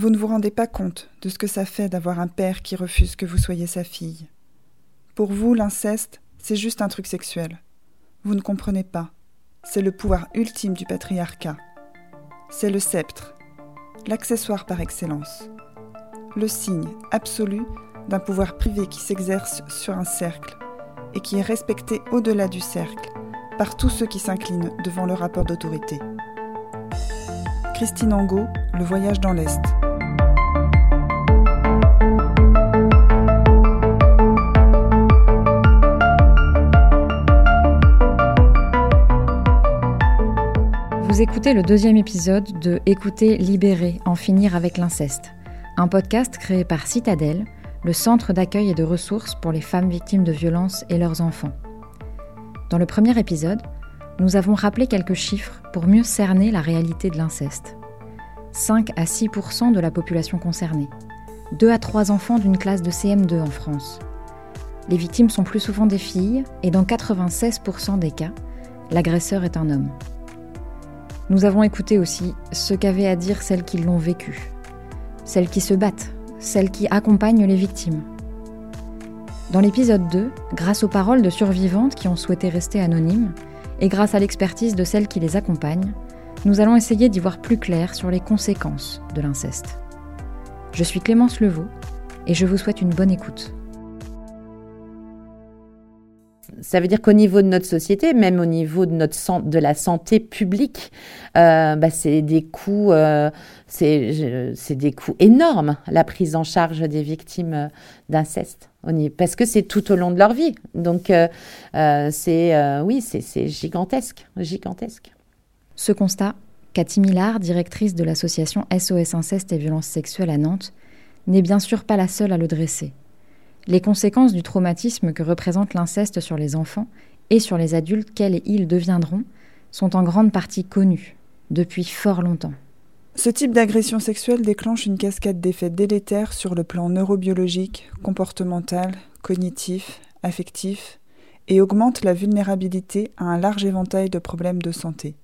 Vous ne vous rendez pas compte de ce que ça fait d'avoir un père qui refuse que vous soyez sa fille. Pour vous, l'inceste, c'est juste un truc sexuel. Vous ne comprenez pas. C'est le pouvoir ultime du patriarcat. C'est le sceptre, l'accessoire par excellence, le signe absolu d'un pouvoir privé qui s'exerce sur un cercle et qui est respecté au-delà du cercle par tous ceux qui s'inclinent devant le rapport d'autorité. Christine Angot, Le voyage dans l'Est. Vous écoutez le deuxième épisode de Écouter, libérer, en finir avec l'inceste, un podcast créé par Citadel, le centre d'accueil et de ressources pour les femmes victimes de violences et leurs enfants. Dans le premier épisode, nous avons rappelé quelques chiffres pour mieux cerner la réalité de l'inceste. 5 à 6% de la population concernée, 2 à 3 enfants d'une classe de CM2 en France. Les victimes sont plus souvent des filles et dans 96% des cas, l'agresseur est un homme. Nous avons écouté aussi ce qu'avaient à dire celles qui l'ont vécu, celles qui se battent, celles qui accompagnent les victimes. Dans l'épisode 2, grâce aux paroles de survivantes qui ont souhaité rester anonymes, et grâce à l'expertise de celles qui les accompagnent, nous allons essayer d'y voir plus clair sur les conséquences de l'inceste. Je suis Clémence Levaux et je vous souhaite une bonne écoute. Ça veut dire qu'au niveau de notre société, même au niveau de, notre de la santé publique, euh, bah, c'est des coûts, euh, c'est des coûts énormes la prise en charge des victimes euh, d'inceste, parce que c'est tout au long de leur vie. Donc c'est oui, c'est gigantesque, gigantesque. Ce constat, Cathy Millard, directrice de l'association SOS Inceste et Violences Sexuelles à Nantes, n'est bien sûr pas la seule à le dresser. Les conséquences du traumatisme que représente l'inceste sur les enfants et sur les adultes qu'elles et ils deviendront sont en grande partie connues depuis fort longtemps. Ce type d'agression sexuelle déclenche une cascade d'effets délétères sur le plan neurobiologique, comportemental, cognitif, affectif, et augmente la vulnérabilité à un large éventail de problèmes de santé.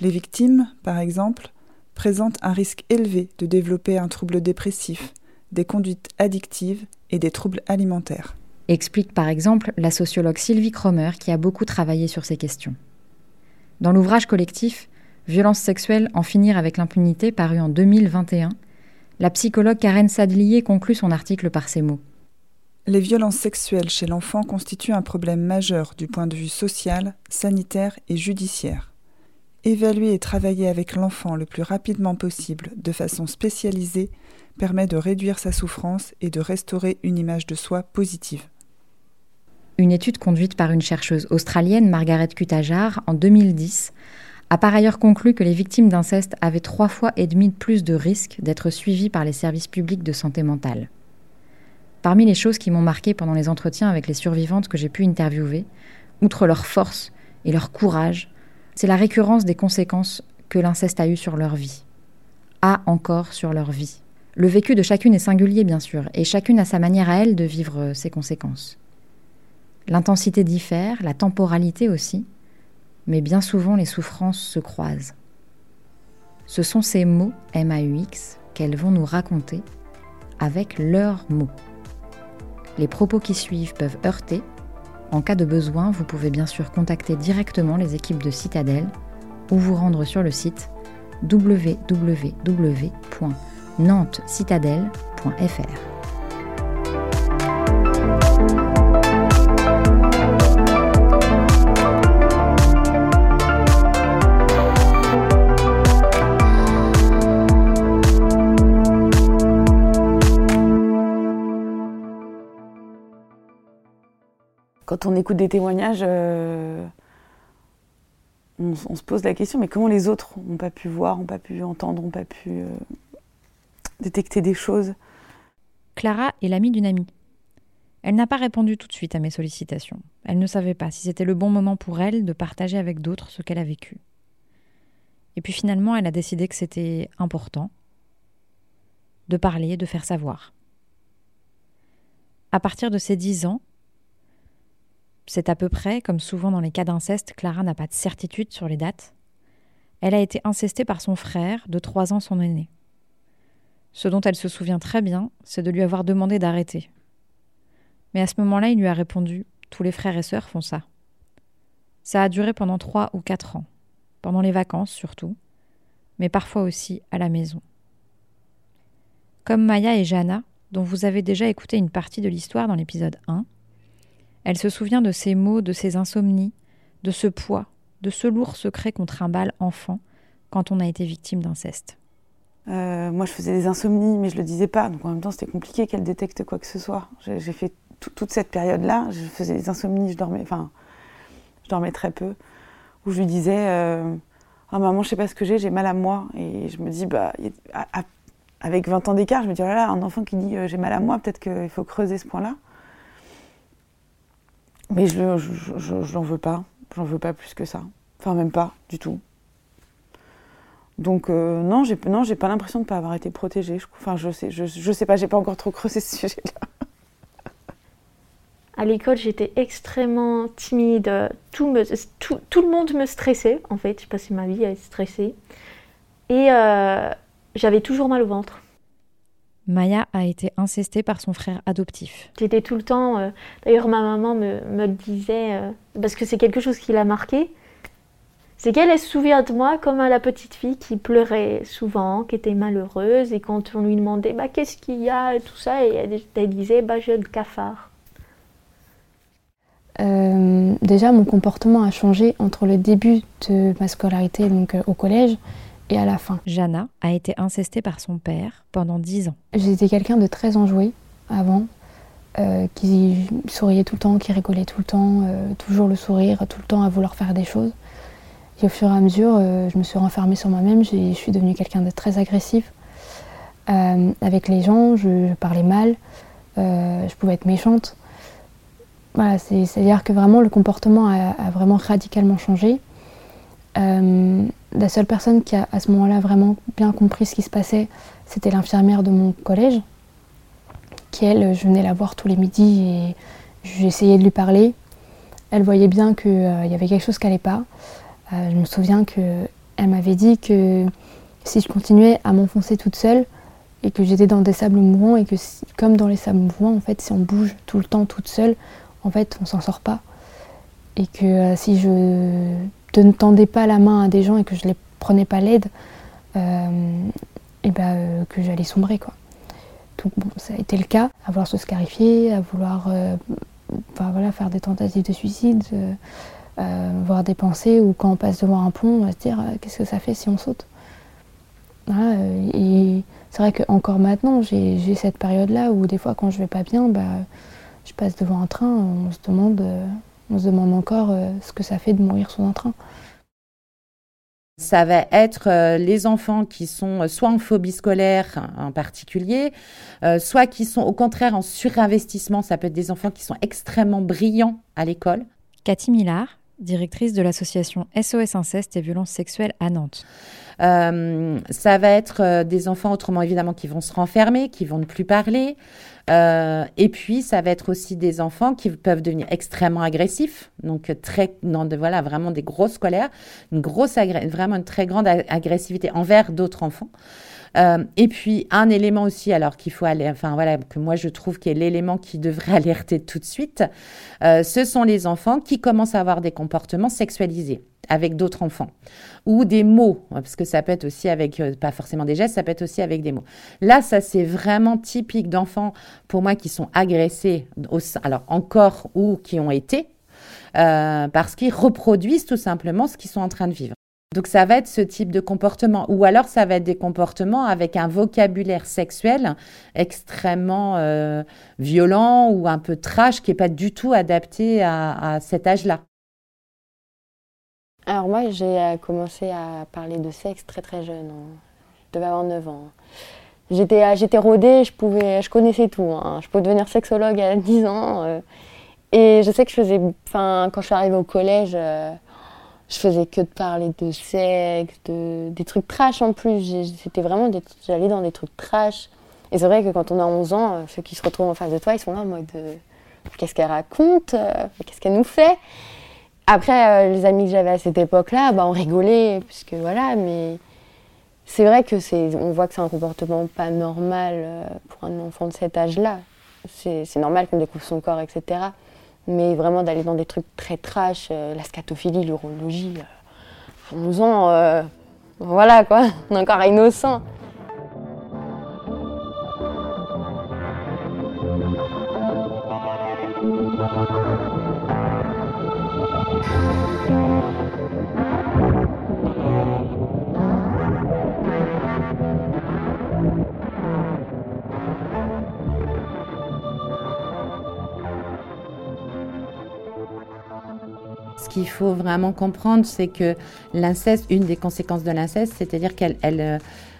Les victimes, par exemple, présentent un risque élevé de développer un trouble dépressif, des conduites addictives et des troubles alimentaires. Explique par exemple la sociologue Sylvie Cromer qui a beaucoup travaillé sur ces questions. Dans l'ouvrage collectif Violence sexuelle, en finir avec l'impunité, paru en 2021, la psychologue Karen Sadlier conclut son article par ces mots. Les violences sexuelles chez l'enfant constituent un problème majeur du point de vue social, sanitaire et judiciaire. Évaluer et travailler avec l'enfant le plus rapidement possible, de façon spécialisée, permet de réduire sa souffrance et de restaurer une image de soi positive. Une étude conduite par une chercheuse australienne, Margaret Kutajar, en 2010, a par ailleurs conclu que les victimes d'inceste avaient trois fois et demi plus de risques d'être suivies par les services publics de santé mentale. Parmi les choses qui m'ont marqué pendant les entretiens avec les survivantes que j'ai pu interviewer, outre leur force et leur courage, c'est la récurrence des conséquences que l'inceste a eues sur leur vie, a encore sur leur vie. Le vécu de chacune est singulier, bien sûr, et chacune a sa manière à elle de vivre ses conséquences. L'intensité diffère, la temporalité aussi, mais bien souvent les souffrances se croisent. Ce sont ces mots MAUX qu'elles vont nous raconter avec leurs mots. Les propos qui suivent peuvent heurter. En cas de besoin, vous pouvez bien sûr contacter directement les équipes de Citadel ou vous rendre sur le site www nantescitadelle.fr. Quand on écoute des témoignages, euh, on, se pose la question, mais comment les autres n'ont pas pu voir, n'ont pas pu entendre, n'ont pas pu euh, détecter des choses. Clara est l'amie d'une amie. Elle n'a pas répondu tout de suite à mes sollicitations. Elle ne savait pas si c'était le bon moment pour elle de partager avec d'autres ce qu'elle a vécu. Et puis finalement, elle a décidé que c'était important de parler, de faire savoir. À partir de ses dix ans, c'est à peu près, comme souvent dans les cas d'inceste, Clara n'a pas de certitude sur les dates. Elle a été incestée par son frère, de trois ans son aîné. Ce dont elle se souvient très bien, c'est de lui avoir demandé d'arrêter. Mais à ce moment-là, il lui a répondu Tous les frères et sœurs font ça. Ça a duré pendant trois ou quatre ans, pendant les vacances surtout, mais parfois aussi à la maison. Comme Maya et Jana, dont vous avez déjà écouté une partie de l'histoire dans l'épisode 1, elle se souvient de ces mots, de ces insomnies, de ce poids, de ce lourd secret qu'on trimballe enfant quand on a été victime d'inceste. Euh, moi, je faisais des insomnies, mais je le disais pas. Donc en même temps, c'était compliqué qu'elle détecte quoi que ce soit. J'ai fait toute cette période-là, je faisais des insomnies, je dormais, enfin, je dormais très peu. Où je lui disais, euh, oh, maman, je sais pas ce que j'ai, j'ai mal à moi. Et je me dis, bah, avec 20 ans d'écart, je me dis, oh là là, un enfant qui dit euh, j'ai mal à moi, peut-être qu'il faut creuser ce point-là. Mais je n'en veux pas. J'en veux pas plus que ça. Enfin, même pas du tout. Donc euh, non, j'ai non, j'ai pas l'impression de pas avoir été protégée. Je, enfin, je sais, je, je sais pas, j'ai pas encore trop creusé ce sujet-là. À l'école, j'étais extrêmement timide. Tout, me, tout, tout, le monde me stressait, en fait. J'ai passé ma vie à être stressée. Et euh, j'avais toujours mal au ventre. Maya a été incestée par son frère adoptif. J'étais tout le temps. Euh, d'ailleurs, ma maman me, me le disait, euh, parce que c'est quelque chose qui l'a marqué. C'est qu'elle se souvient de moi comme la petite fille qui pleurait souvent, qui était malheureuse, et quand on lui demandait bah, qu'est-ce qu'il y a et tout ça, et elle, disait bah, j'ai le cafard. Euh, déjà, mon comportement a changé entre le début de ma scolarité, donc au collège, et à la fin. Jana a été incestée par son père pendant dix ans. J'étais quelqu'un de très enjoué avant, euh, qui souriait tout le temps, qui rigolait tout le temps, euh, toujours le sourire, tout le temps à vouloir faire des choses. Et au fur et à mesure, euh, je me suis renfermée sur moi-même, je suis devenue quelqu'un de très agressif. avec les gens, je, parlais mal, je pouvais être méchante. Voilà, c'est-à-dire que vraiment le comportement a, a vraiment radicalement changé. Euh, la seule personne qui a à ce moment-là vraiment bien compris ce qui se passait, c'était l'infirmière de mon collège, qui elle, je venais la voir tous les midis et j'essayais de lui parler. Elle voyait bien qu'il euh, y avait quelque chose qui n'allait pas. Euh, je me souviens qu'elle m'avait dit que si je continuais à m'enfoncer toute seule et que j'étais dans des sables mouvants et que comme dans les sables mouvants, en fait, si on bouge tout le temps toute seule, en fait, on s'en sort pas. Et que si je ne tendais pas la main à des gens et que je ne les prenais pas l'aide, euh, et ben, euh, que j'allais sombrer. Quoi. Donc bon, ça a été le cas, à vouloir se scarifier, à vouloir euh, faire des tentatives de suicide, voir des pensées, ou quand on passe devant un pont, on va se dire qu'est-ce que ça fait si on saute? et c'est vrai qu'encore maintenant, j'ai cette période-là où des fois quand je vais pas bien, bah, je passe devant un train, on se demande on se demande encore euh, ce que ça fait de mourir sous un train. Ça va être euh, les enfants qui sont euh, soit en phobie scolaire en particulier, soit qui sont au contraire en surinvestissement. Ça peut être des enfants qui sont extrêmement brillants à l'école. Cathy Millard, directrice de l'association SOS Inceste et Violences Sexuelles à Nantes. Euh, ça va être euh, des enfants autrement évidemment qui vont se renfermer, qui vont ne plus parler. Euh, et puis ça va être aussi des enfants qui peuvent devenir extrêmement agressifs, donc très, non, de, voilà, vraiment des grosses colères, une grosse vraiment une très grande agressivité envers d'autres enfants. Euh, et puis un élément aussi, alors qu'il faut aller, enfin voilà, que moi je trouve qui est l'élément qui devrait alerter tout de suite, euh, ce sont les enfants qui commencent à avoir des comportements sexualisés avec d'autres enfants. Ou des mots parce que ça peut être aussi avec euh, pas forcément des gestes ça peut être aussi avec des mots. Là ça c'est vraiment typique d'enfants pour moi qui sont agressés alors encore ou qui ont été parce qu'ils reproduisent tout simplement ce qu'ils sont en train de vivre donc ça va être ce type de comportement. Ou alors ça va être des comportements avec un vocabulaire sexuel extrêmement euh, violent ou un peu trash qui n'est pas du tout adapté à, cet âge-là. Alors moi j'ai euh, commencé à parler de sexe très très jeune. Je devais avoir 9 ans. J'étais, euh, j'étais rodée, je, pouvais, je connaissais tout. Hein. Je pouvais devenir sexologue à 10 ans. et je sais que je faisais, enfin, quand je suis arrivée au collège, je faisais que de parler de sexe, de, des trucs trash en plus. C'était vraiment j'allais dans des trucs trash. Et c'est vrai que quand on a 11 ans, euh, ceux qui se retrouvent en face de toi, ils sont là en mode euh, qu'est-ce qu'elle raconte euh, Qu'est-ce qu'elle nous fait? Après, les amis que j'avais à cette époque-là, bah, on rigolait, puisque voilà, mais c'est vrai que c'est, on voit que c'est un comportement pas normal pour un enfant de cet âge-là. C'est, normal qu'on découvre son corps, etc. Mais vraiment d'aller dans des trucs très trash, la scatophilie, l'urologie, euh, 11 ans, voilà quoi, on est encore innocent. Qu'il faut vraiment comprendre, c'est que l'inceste, une des conséquences de l'inceste, c'est-à-dire qu'elle, euh,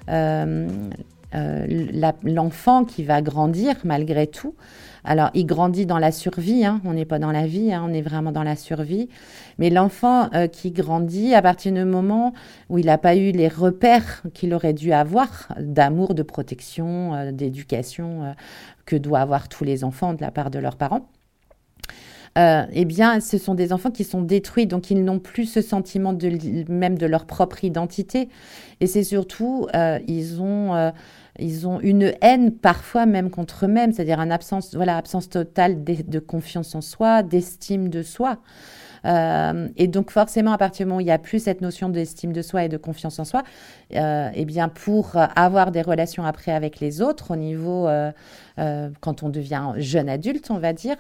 euh, euh, l'enfant qui va grandir malgré tout, alors il grandit dans la survie, hein, on n'est pas dans la vie, hein, on est vraiment dans la survie, mais l'enfant qui grandit à partir du moment où il n'a pas eu les repères qu'il aurait dû avoir d'amour, de protection, d'éducation que doivent avoir tous les enfants de la part de leurs parents, euh, eh bien, ce sont des enfants qui sont détruits, donc ils n'ont plus ce sentiment de, même de leur propre identité. Et c'est surtout, euh, ils ont... Euh, ils ont une haine parfois même contre eux-mêmes, c'est-à-dire une absence, voilà, absence totale de, confiance en soi, d'estime de soi. et donc forcément, à partir du moment où il n'y a plus cette notion d'estime de soi et de confiance en soi, eh bien pour avoir des relations après avec les autres, au niveau quand on devient jeune adulte, on va dire,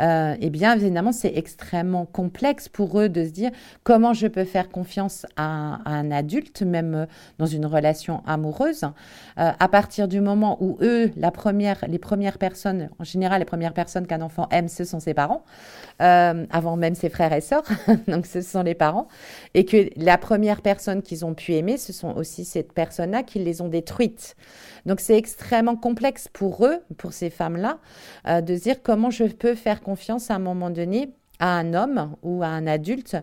euh, eh bien, évidemment, c'est extrêmement complexe pour eux de se dire comment je peux faire confiance à, un adulte, même euh, dans une relation amoureuse, euh, à partir du moment où eux, la première, les premières personnes, en général, les premières personnes qu'un enfant aime, ce sont ses parents, avant même ses frères et sœurs, donc ce sont les parents, et que la première personne qu'ils ont pu aimer, ce sont aussi ces personnes-là qui les ont détruites. Donc c'est extrêmement complexe pour eux, pour ces femmes-là, euh, de dire comment je peux faire confiance à un moment donné à un homme ou à un adulte,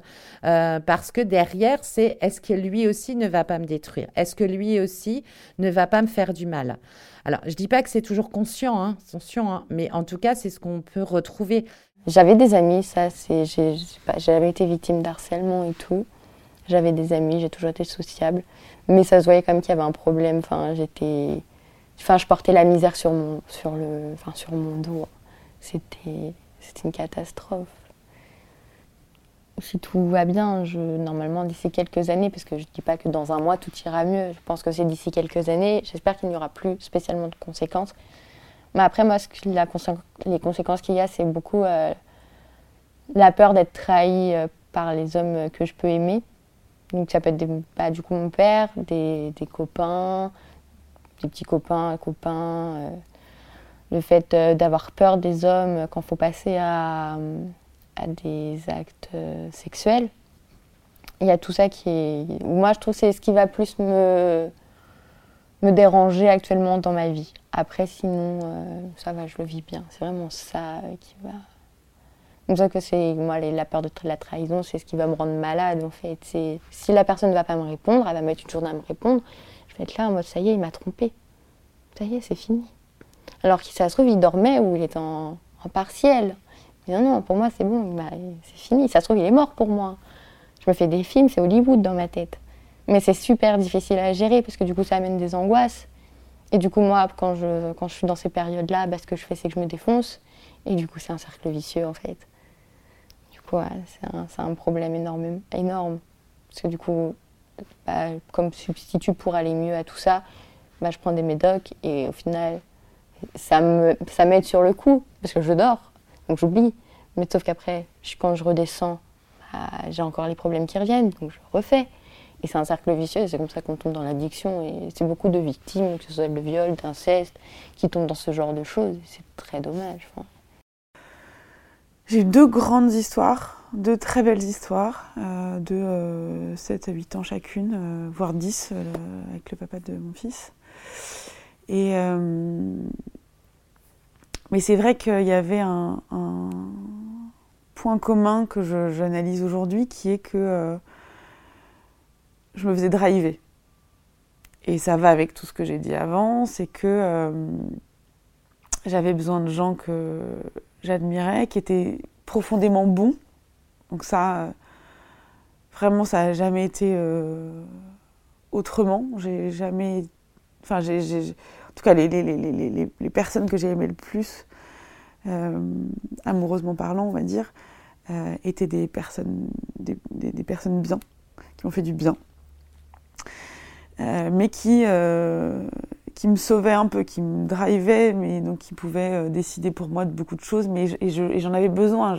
euh, parce que derrière, c'est est-ce que lui aussi ne va pas me détruire? Est-ce que lui aussi ne va pas me faire du mal? Alors, je ne dis pas que c'est toujours conscient, hein, conscient hein, mais en tout cas, c'est ce qu'on peut retrouver. J'avais des amis, ça, c'est, j'avais été victime d'harcèlement et tout. J'avais des amis, j'ai toujours été sociable, mais ça se voyait comme qu'il y avait un problème. Enfin, j'étais, Enfin, je portais la misère sur mon, sur le, enfin, sur mon dos. C'était, c'était une catastrophe. Si tout va bien, je, normalement d'ici quelques années, parce que je ne dis pas que dans un mois tout ira mieux, je pense que c'est d'ici quelques années, j'espère qu'il n'y aura plus spécialement de conséquences. Mais après, moi, les conséquences qu'il y a, c'est beaucoup euh, la peur d'être trahi euh, par les hommes que je peux aimer. Donc ça peut être bah, du coup mon père, des copains, petits copains, copains, euh, le fait euh, d'avoir peur des hommes quand faut passer à, à des actes euh, sexuels. Il y a tout ça qui est. Moi, je trouve que c'est ce qui va plus me, me déranger actuellement dans ma vie. Après, sinon, ça va, je le vis bien. C'est vraiment ça qui va. C'est ça que c'est moi la peur de la trahison, c'est ce qui va me rendre malade en fait. Si la personne ne va pas me répondre, elle va mettre une journée à me répondre être là en mode ça y est, il m'a trompé. Ça y est, c'est fini. Alors que ça se trouve, il dormait ou il était en, partiel. non, non, pour moi, c'est bon, c'est fini. Ça se trouve, il est mort pour moi. Je me fais des films, c'est Hollywood dans ma tête. Mais c'est super difficile à gérer parce que du coup, ça amène des angoisses. Et du coup, moi, quand je, quand je suis dans ces périodes-là, bah, ce que je fais, c'est que je me défonce. Et du coup, c'est un cercle vicieux, en fait. Du coup, c'est un, un, problème énorme, énorme. Parce que du coup, bah, comme substitut pour aller mieux à tout ça, bah, je prends des médocs et au final, ça m'aide ça sur le coup parce que je dors, donc j'oublie. Mais sauf qu'après, quand je redescends, bah, j'ai encore les problèmes qui reviennent, donc je refais. Et c'est un cercle vicieux, c'est comme ça qu'on tombe dans l'addiction. Et c'est beaucoup de victimes, que ce soit le viol, d'inceste, qui tombent dans ce genre de choses. C'est très dommage. J'ai deux grandes histoires deux très belles histoires euh, de 7 euh, à 8 ans chacune, euh, voire 10 avec le papa de mon fils. Mais c'est vrai qu'il y avait un, point commun que j'analyse aujourd'hui qui est que je me faisais driver. Et ça va avec tout ce que j'ai dit avant, c'est que j'avais besoin de gens que j'admirais, qui étaient profondément bons donc ça, vraiment, ça n'a jamais été euh, autrement. J'ai jamais. Enfin, j'ai, en tout cas, les, les, les, les personnes que j'ai aimées le plus, euh, amoureusement parlant, on va dire, euh, étaient des personnes, des, des, personnes bien, qui m'ont fait du bien, euh, mais qui, qui me sauvaient un peu, qui me drivaient, mais donc qui pouvaient décider pour moi de beaucoup de choses, mais et, j'en avais besoin.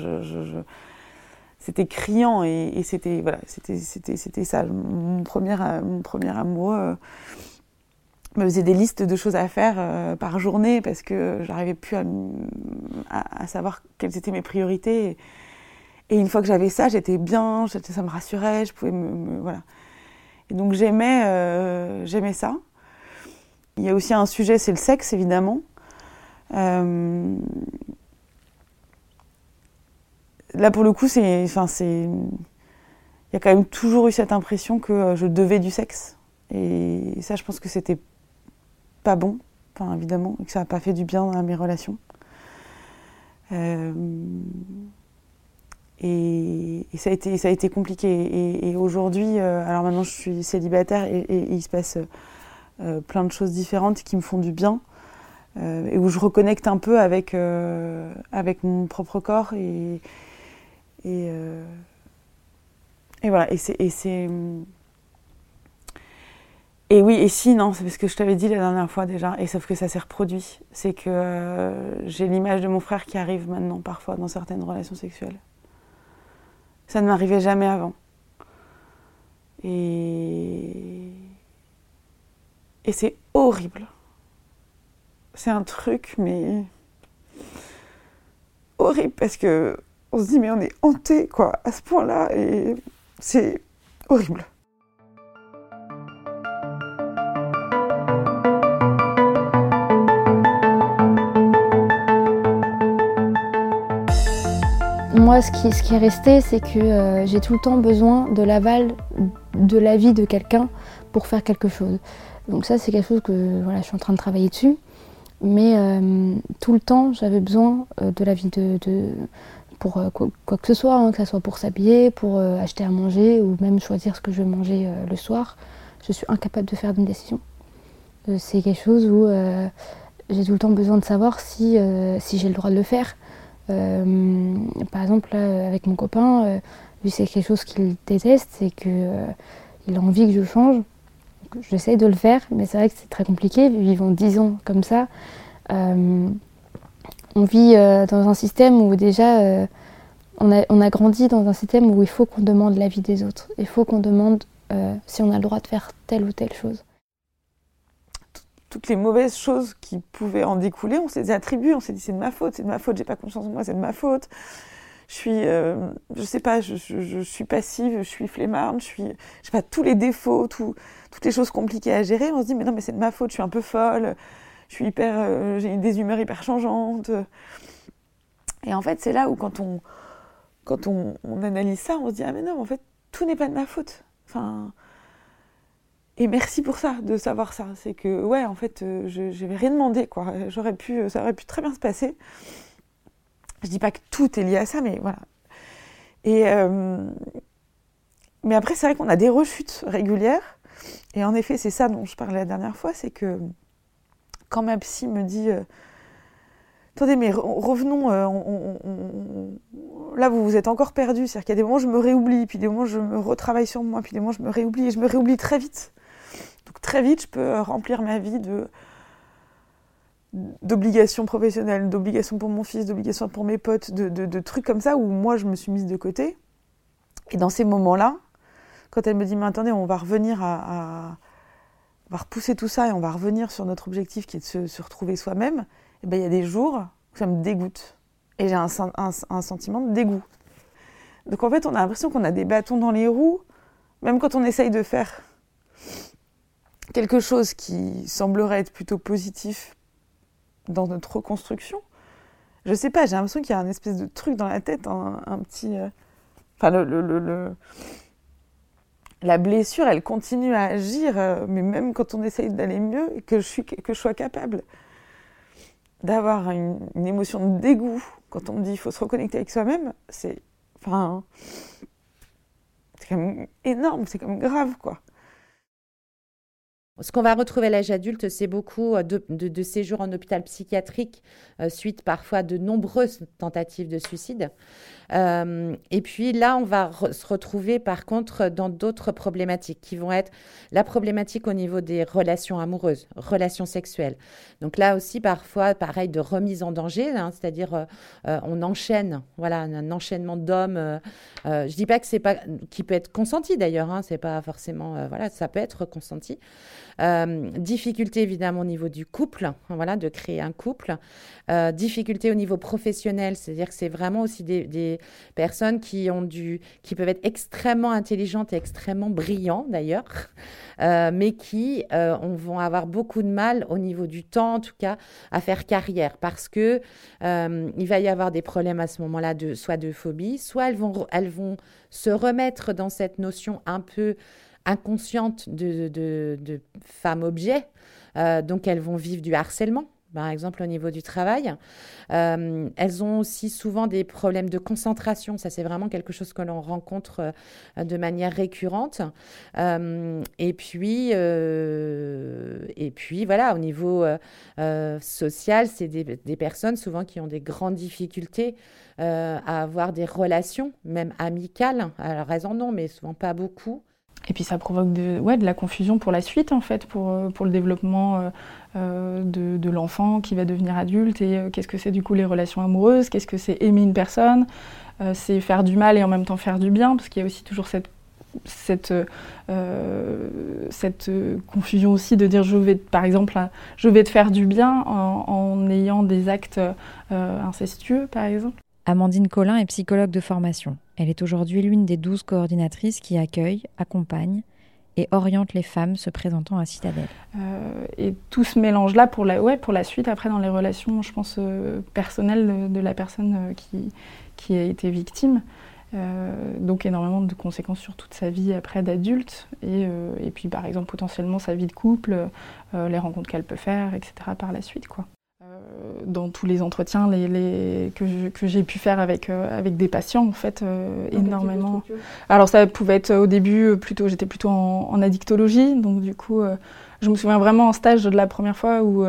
C'était criant et, c'était voilà, c'était c'était c'était ça. Mon premier mon premier amoureux me faisait des listes de choses à faire euh, par journée parce que j'arrivais plus à, savoir quelles étaient mes priorités. Et, une fois que j'avais ça, j'étais bien, ça me rassurait, je pouvais voilà. Et donc j'aimais euh, j'aimais ça. Il y a aussi un sujet, c'est le sexe évidemment. Euh, là pour le coup, c'est, enfin c'est, il y a quand même toujours eu cette impression que je devais du sexe. Et ça, je pense que c'était pas bon, enfin, évidemment, et que ça n'a pas fait du bien à mes relations. Euh, et, ça, a été, ça a été compliqué. Et, aujourd'hui, euh, alors maintenant je suis célibataire et, il se passe euh, plein de choses différentes qui me font du bien et où je reconnecte un peu avec, avec mon propre corps. Et, et, et voilà, et c'est et oui, et si, non, c'est parce que je t'avais dit la dernière fois déjà, et sauf que ça s'est reproduit. C'est que euh, j'ai l'image de mon frère qui arrive maintenant, parfois, dans certaines relations sexuelles. Ça ne m'arrivait jamais avant. Et. Et c'est horrible. C'est un truc, mais. horrible, parce que on se dit, mais on est hanté, quoi, à ce point-là, et c'est horrible. moi, ce qui, est resté, c'est que euh, j'ai tout le temps besoin de l'aval de l'avis de quelqu'un pour faire quelque chose. Donc ça, c'est quelque chose que voilà, je suis en train de travailler dessus. Mais euh, tout le temps, j'avais besoin euh, de l'avis de, de, pour quoi, que ce soit, hein, que ce soit pour s'habiller, pour acheter à manger ou même choisir ce que je veux manger le soir. Je suis incapable de faire une décision. c'est quelque chose où j'ai tout le temps besoin de savoir si, si j'ai le droit de le faire euh, par exemple, avec mon copain, euh, lui, c'est quelque chose qu'il déteste, c'est qu'il euh, a envie que je change. J'essaie de le faire, mais c'est vrai que c'est très compliqué. Vivons 10 ans comme ça. on vit dans un système où déjà on a, on, a, grandi dans un système où il faut qu'on demande l'avis des autres. Il faut qu'on demande si on a le droit de faire telle ou telle chose toutes les mauvaises choses qui pouvaient en découler, on s'est les attribuées, on s'est dit c'est de ma faute, c'est de ma faute, j'ai pas confiance en moi, c'est de ma faute. Je suis, euh, je sais pas, je, suis passive, je suis flemmarde, je suis, je sais pas, tous les défauts, tout, toutes les choses compliquées à gérer, on se dit mais non mais c'est de ma faute, je suis un peu folle, je suis hyper, euh, j'ai des humeurs hyper changeantes. Et en fait c'est là où quand on, quand on, analyse ça, on se dit ah mais non, en fait tout n'est pas de ma faute. Enfin, et merci pour ça, de savoir ça. C'est que, ouais, en fait, euh, je n'avais rien demandé, quoi. J'aurais pu, ça aurait pu très bien se passer. Je dis pas que tout est lié à ça, mais voilà. Et, euh, mais après, c'est vrai qu'on a des rechutes régulières. Et en effet, c'est ça dont je parlais la dernière fois, c'est que quand ma psy me dit euh, Attendez, mais revenons, là vous vous êtes encore perdu, c'est-à-dire qu'il y a des moments où je me réoublie, puis des moments où je me retravaille sur moi, puis des moments où je me réoublie, et je me réoublie très vite. Donc très vite, je peux euh, remplir ma vie de d'obligations professionnelles, d'obligations pour mon fils, d'obligations pour mes potes, de, trucs comme ça où moi je me suis mise de côté. Et dans ces moments-là, quand elle me dit mais attendez, on va revenir à, on va repousser tout ça et on va revenir sur notre objectif qui est de se, retrouver soi-même, et eh ben il y a des jours où ça me dégoûte et j'ai un, un, sentiment de dégoût. Donc en fait, on a l'impression qu'on a des bâtons dans les roues, même quand on essaye de faire quelque chose qui semblerait être plutôt positif dans notre reconstruction. Je sais pas, j'ai l'impression qu'il y a un espèce de truc dans la tête, un, petit. Euh, enfin, le, la blessure, elle continue à agir, euh, mais même quand on essaye d'aller mieux, que je, suis, que je sois capable d'avoir une, émotion de dégoût quand on me dit qu'il faut se reconnecter avec soi-même, c'est. Enfin. C'est quand même énorme, c'est quand même grave, quoi. Ce qu'on va retrouver à l'âge adulte, c'est beaucoup de, de, séjours en hôpital psychiatrique, suite parfois de nombreuses tentatives de suicide. Euh, et puis là, on va se retrouver par contre dans d'autres problématiques qui vont être la problématique au niveau des relations amoureuses, relations sexuelles. Donc là aussi, parfois, pareil, de remise en danger, hein, c'est-à-dire euh, euh, on enchaîne, voilà, un enchaînement d'hommes. je dis pas que c'est pas, qui peut être consenti d'ailleurs, hein, c'est pas forcément, voilà, ça peut être consenti. Difficulté évidemment au niveau du couple, voilà, de créer un couple. difficulté au niveau professionnel, c'est-à-dire que c'est vraiment aussi des personnes qui ont du, qui peuvent être extrêmement intelligentes et extrêmement brillantes d'ailleurs, euh, mais qui euh, vont avoir beaucoup de mal au niveau du temps, en tout cas, à faire carrière, parce que euh, il va y avoir des problèmes à ce moment-là de soit de phobie, soit elles vont, elles vont se remettre dans cette notion un peu inconsciente de, de, de femme-objet. donc elles vont vivre du harcèlement par exemple au niveau du travail. Euh, elles ont aussi souvent des problèmes de concentration. Ça, c'est vraiment quelque chose que l'on rencontre euh, de manière récurrente. Euh, et puis, et puis voilà, au niveau social, c'est des, des, personnes souvent qui ont des grandes difficultés à avoir des relations, même amicales. Alors, elles en ont, mais souvent pas beaucoup. Et puis ça provoque de, ouais, de la confusion pour la suite, en fait, pour, euh, pour le développement euh, euh, de, de l'enfant qui va devenir adulte. Et qu'est-ce que c'est du coup les relations amoureuses Qu'est-ce que c'est aimer une personne C'est faire du mal et en même temps faire du bien, parce qu'il y a aussi toujours cette, cette, cette confusion aussi de dire je vais, par exemple, je vais te faire du bien en, en ayant des actes incestueux, par exemple. Amandine Collin est psychologue de formation. Elle est aujourd'hui l'une des douze coordinatrices qui accueillent, accompagnent et orientent les femmes se présentant à Citadelle. Euh, et tout ce mélange-là pour la, ouais, pour la suite, après dans les relations, je pense, euh, personnelles de, la personne euh, qui, qui a été victime. donc énormément de conséquences sur toute sa vie après d'adulte et, et, puis par exemple potentiellement sa vie de couple, les rencontres qu'elle peut faire, etc. par la suite quoi dans tous les entretiens les, que, j'ai pu faire avec, euh, avec des patients, en fait, euh, énormément. Alors ça pouvait être au début, euh, plutôt, j'étais plutôt en, en, addictologie, donc du coup, je me souviens vraiment en stage de la première fois où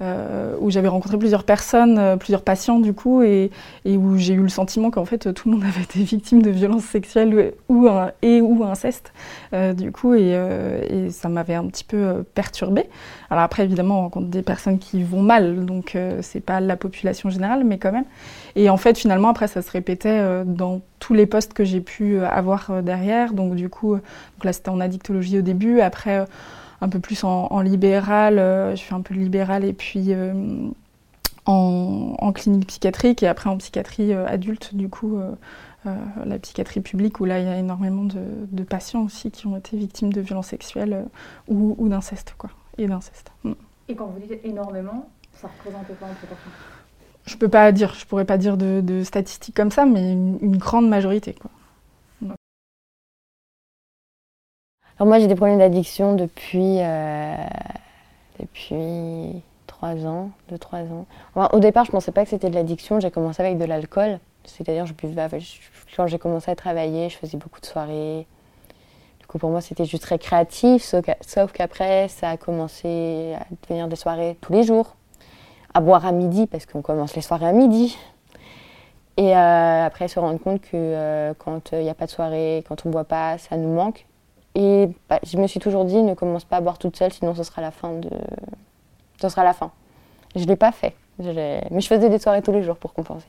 euh, où j'avais rencontré plusieurs personnes, euh, plusieurs patients du coup, et, et où j'ai eu le sentiment qu'en fait tout le monde avait été victime de violences sexuelles ou, et ou inceste, euh, du coup, et, et ça m'avait un petit peu perturbée. Alors après, évidemment, on rencontre des personnes qui vont mal, donc c'est pas la population générale, mais quand même. Et en fait, finalement, après, ça se répétait dans tous les postes que j'ai pu avoir derrière. Donc du coup, donc là c'était en addictologie au début, après un peu plus en, libéral, euh, je fais un peu de libéral et puis euh, en, clinique psychiatrique et après en psychiatrie euh, adulte, du coup, la psychiatrie publique où là il y a énormément de, patients aussi qui ont été victimes de violences sexuelles ou, d'inceste, quoi, et d'inceste. Mm. Et quand vous dites énormément, ça représente quoi en proportion? Je peux pas dire, je pourrais pas dire de, statistiques comme ça, mais une, une grande majorité, quoi. Alors moi j'ai des problèmes d'addiction depuis euh, depuis trois ans, deux trois ans. au départ je pensais pas que c'était de l'addiction. J'ai commencé avec de l'alcool, c'est-à-dire je buvais quand j'ai commencé à travailler, je faisais beaucoup de soirées. Du coup pour moi c'était juste récréatif, sauf qu'après ça a commencé à devenir des soirées tous les jours, à boire à midi parce qu'on commence les soirées à midi. Et euh, après se rendre compte que euh, quand il n'y a pas de soirée, quand on ne boit pas, ça nous manque. Et bah, je me suis toujours dit, ne commence pas à boire toute seule, sinon ce sera la fin de... Ce sera la fin. Je ne l'ai pas fait. Mais je faisais des soirées tous les jours pour compenser.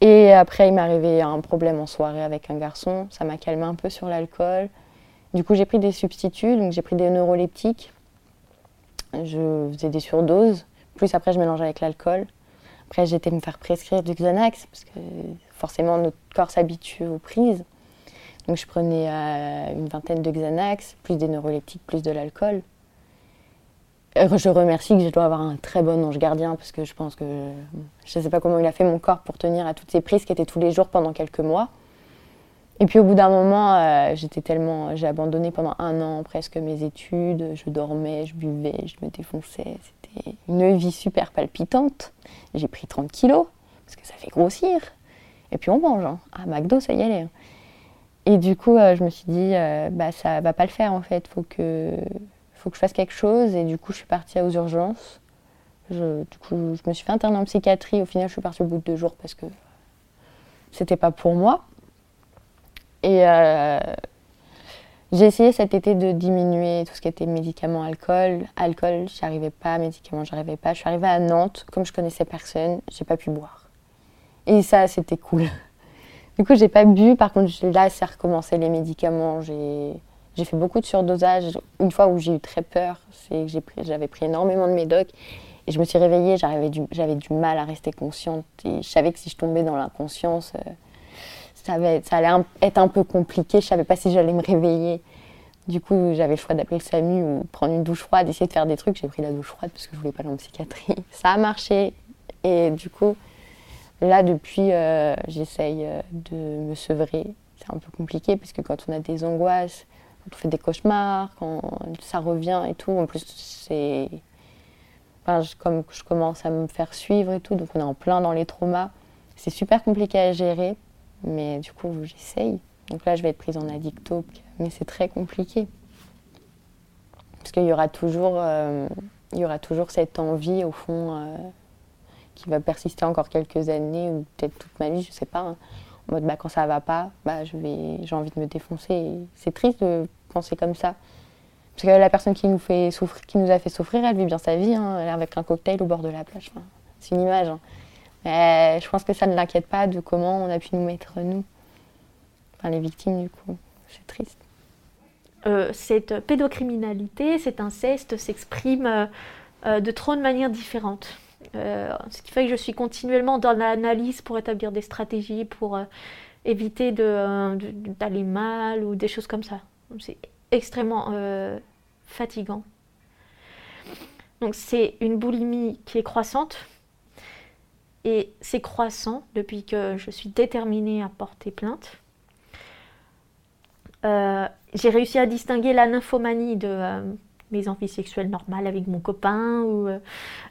Et après, il m'est arrivé un problème en soirée avec un garçon. Ça m'a calmé un peu sur l'alcool. Du coup, j'ai pris des substituts. Donc, j'ai pris des neuroleptiques. Je faisais des surdoses. Plus après, je mélangeais avec l'alcool. Après, j'étais me faire prescrire du Xanax parce que forcément, notre corps s'habitue aux prises. Donc je prenais euh, une vingtaine de Xanax, plus des neuroleptiques, plus de l'alcool. Euh, je remercie que je dois avoir un très bon ange gardien parce que je pense que je ne sais pas comment il a fait mon corps pour tenir à toutes ces prises qui étaient tous les jours pendant quelques mois. Et puis au bout d'un moment, euh, j'étais tellement, j'ai abandonné pendant un an presque mes études. Je dormais, je buvais, je me défonçais. C'était une vie super palpitante. J'ai pris 30 kilos parce que ça fait grossir. Et puis on mange. Hein. À McDo, ça y allait. Et du coup, euh, je me suis dit, euh, bah, ça va pas le faire en fait. Faut que, faut que je fasse quelque chose. Et du coup, je suis partie aux urgences. Je, du coup, je me suis fait interner en psychiatrie. Au final, je suis partie au bout de deux jours parce que c'était pas pour moi. Et euh, j'ai essayé cet été de diminuer tout ce qui était médicaments, alcool. Alcool, j'y arrivais pas. Médicaments, j'y arrivais pas. Je suis arrivée à Nantes, comme je connaissais personne, j'ai pas pu boire. Et ça, c'était cool. Du coup, j'ai pas bu. Par contre, là, c'est recommencé les médicaments. J'ai fait beaucoup de surdosage. Une fois où j'ai eu très peur, c'est que j'avais pris, énormément de médocs. Et je me suis réveillée, j'avais du, du, mal à rester consciente. Je savais que si je tombais dans l'inconscience, euh, ça, ça, allait être un peu compliqué. Je savais pas si j'allais me réveiller. Du coup, j'avais le choix d'appeler le SAMU ou prendre une douche froide, essayer de faire des trucs. J'ai pris la douche froide parce que je voulais pas aller en psychiatrie. Ça a marché. Et du coup, là, depuis, euh, j'essaye euh, de me sevrer. C'est un peu compliqué parce que quand on a des angoisses, on fait des cauchemars, quand ça revient et tout. En plus, c'est. Enfin, comme je commence à me faire suivre et tout, donc on est en plein dans les traumas. C'est super compliqué à gérer, mais du coup, j'essaye. Donc là, je vais être prise en addicto, mais c'est très compliqué. Parce qu'il y aura toujours, euh, y aura toujours cette envie, au fond, qui va persister encore quelques années, ou peut-être toute ma vie, je sais pas. Hein. En mode, bah, quand ça va pas, bah, j'ai envie de me défoncer. C'est triste de penser comme ça. Parce que la personne qui nous, fait souffrir, qui nous a fait souffrir, elle vit bien sa vie, hein, avec un cocktail au bord de la plage. c'est une image. Hein. Mais je pense que ça ne l'inquiète pas de comment on a pu nous mettre, nous, enfin, les victimes, du coup. C'est triste. Euh, cette pédocriminalité, cet inceste s'exprime euh, euh, de trop de manières différentes. Ce qui fait que je suis continuellement dans l'analyse pour établir des stratégies, pour éviter d'aller mal ou des choses comme ça. C'est extrêmement euh, fatigant. Donc c'est une boulimie qui est croissante. Et c'est croissant depuis que je suis déterminée à porter plainte. Euh, j'ai réussi à distinguer la nymphomanie de euh, mes envies sexuelles normales avec mon copain ou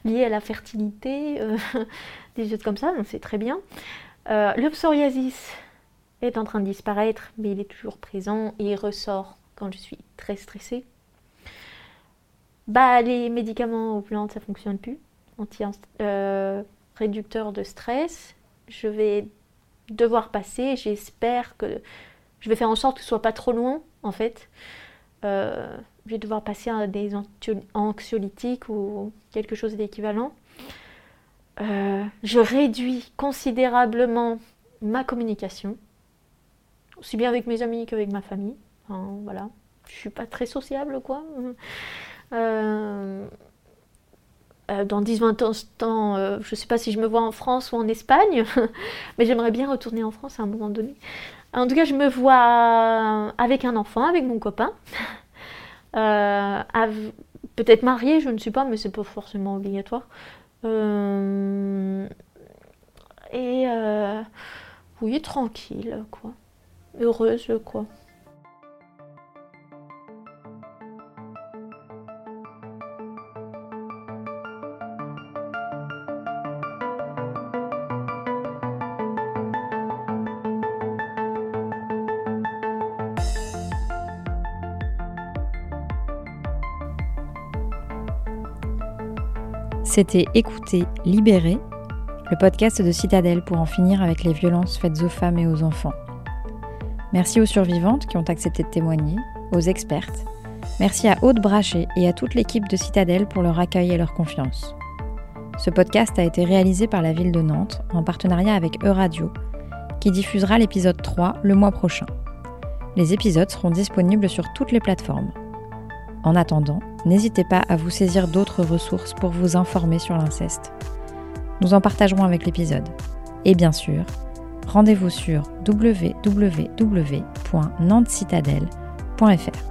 liées à la fertilité, des choses comme ça, c'est très bien. le psoriasis, est en train de disparaître, mais il est toujours présent et ressort quand je suis très stressée. Bah, les médicaments aux plantes, ça fonctionne plus. Anti euh, réducteur de stress. Je vais devoir passer. J'espère que je vais faire en sorte que ce soit pas trop loin, en fait. Euh, je vais devoir passer à des anxiolytiques ou quelque chose d'équivalent. Euh, je réduis considérablement ma communication aussi bien avec mes amis qu'avec ma famille. voilà. Je suis pas très sociable, quoi. Euh, euh, dans 10-20 ans, je ne sais pas si je me vois en France ou en Espagne, mais j'aimerais bien retourner en France à un moment donné. En tout cas, je me vois avec un enfant, avec mon copain. Peut-être mariée, je ne suis pas, mais c'est pas forcément obligatoire. et oui, tranquille, quoi heureuse, quoi. C'était Écouter, Libérer, le podcast de Citadelle pour en finir avec les violences faites aux femmes et aux enfants. Merci aux survivantes qui ont accepté de témoigner, aux expertes. Merci à Aude Brachet et à toute l'équipe de Citadelle pour leur accueil et leur confiance. Ce podcast a été réalisé par la ville de Nantes en partenariat avec Euradio, qui diffusera l'épisode 3 le mois prochain. Les épisodes seront disponibles sur toutes les plateformes. En attendant, n'hésitez pas à vous saisir d'autres ressources pour vous informer sur l'inceste. Nous en partagerons avec l'épisode. Et bien sûr, rendez-vous sur www.nantescitadelle.fr.